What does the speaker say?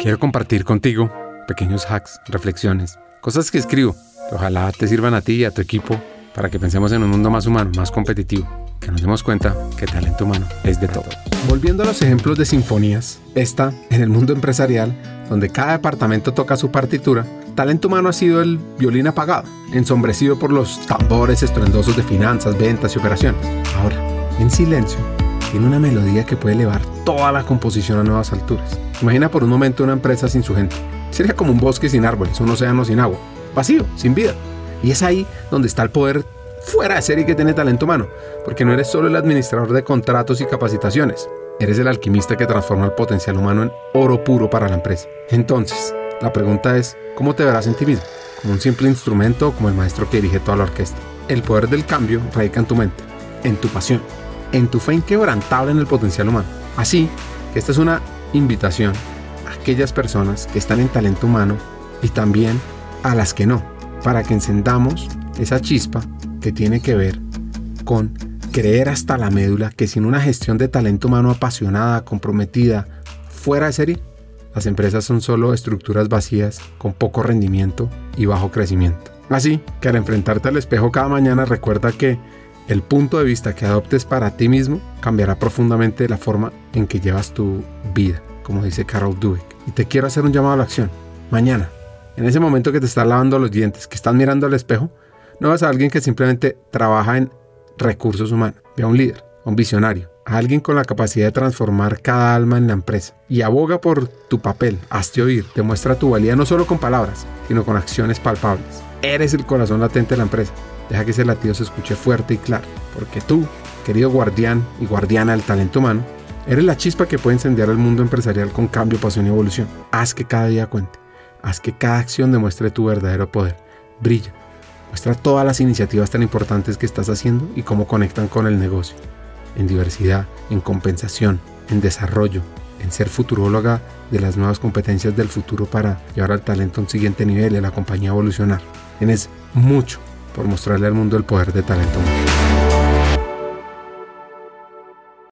Quiero compartir contigo pequeños hacks, reflexiones, cosas que escribo que ojalá te sirvan a ti y a tu equipo para que pensemos en un mundo más humano, más competitivo, que nos demos cuenta que talento humano es de todo. Volviendo a los ejemplos de sinfonías, esta, en el mundo empresarial, donde cada departamento toca su partitura, talento humano ha sido el violín apagado, ensombrecido por los tambores estruendosos de finanzas, ventas y operaciones. Ahora, en silencio, tiene una melodía que puede elevar toda la composición a nuevas alturas. Imagina por un momento una empresa sin su gente. Sería como un bosque sin árboles, un océano sin agua, vacío, sin vida. Y es ahí donde está el poder fuera de serie que tiene talento humano, porque no eres solo el administrador de contratos y capacitaciones, eres el alquimista que transforma el potencial humano en oro puro para la empresa. Entonces, la pregunta es, ¿cómo te verás en ti mismo? ¿Como un simple instrumento o como el maestro que dirige toda la orquesta? El poder del cambio radica en tu mente, en tu pasión, en tu fe inquebrantable en el potencial humano. Así que esta es una invitación a aquellas personas que están en talento humano y también a las que no, para que encendamos esa chispa que tiene que ver con creer hasta la médula que sin una gestión de talento humano apasionada, comprometida, fuera de serie, las empresas son solo estructuras vacías con poco rendimiento y bajo crecimiento. Así que al enfrentarte al espejo cada mañana recuerda que el punto de vista que adoptes para ti mismo cambiará profundamente la forma en que llevas tu vida, como dice Carol Dweck. Y te quiero hacer un llamado a la acción. Mañana, en ese momento que te estás lavando los dientes, que estás mirando al espejo, no vas a alguien que simplemente trabaja en recursos humanos. Ve a un líder, a un visionario, a alguien con la capacidad de transformar cada alma en la empresa. Y aboga por tu papel, hazte oír, demuestra tu valía no solo con palabras, sino con acciones palpables. Eres el corazón latente de la empresa. Deja que ese latido se escuche fuerte y claro, porque tú, querido guardián y guardiana del talento humano, eres la chispa que puede encender el mundo empresarial con cambio, pasión y evolución. Haz que cada día cuente. Haz que cada acción demuestre tu verdadero poder. Brilla. Muestra todas las iniciativas tan importantes que estás haciendo y cómo conectan con el negocio. En diversidad, en compensación, en desarrollo, en ser futuróloga de las nuevas competencias del futuro para llevar al talento a un siguiente nivel y a la compañía evolucionar. Tienes mucho por mostrarle al mundo el poder de talento.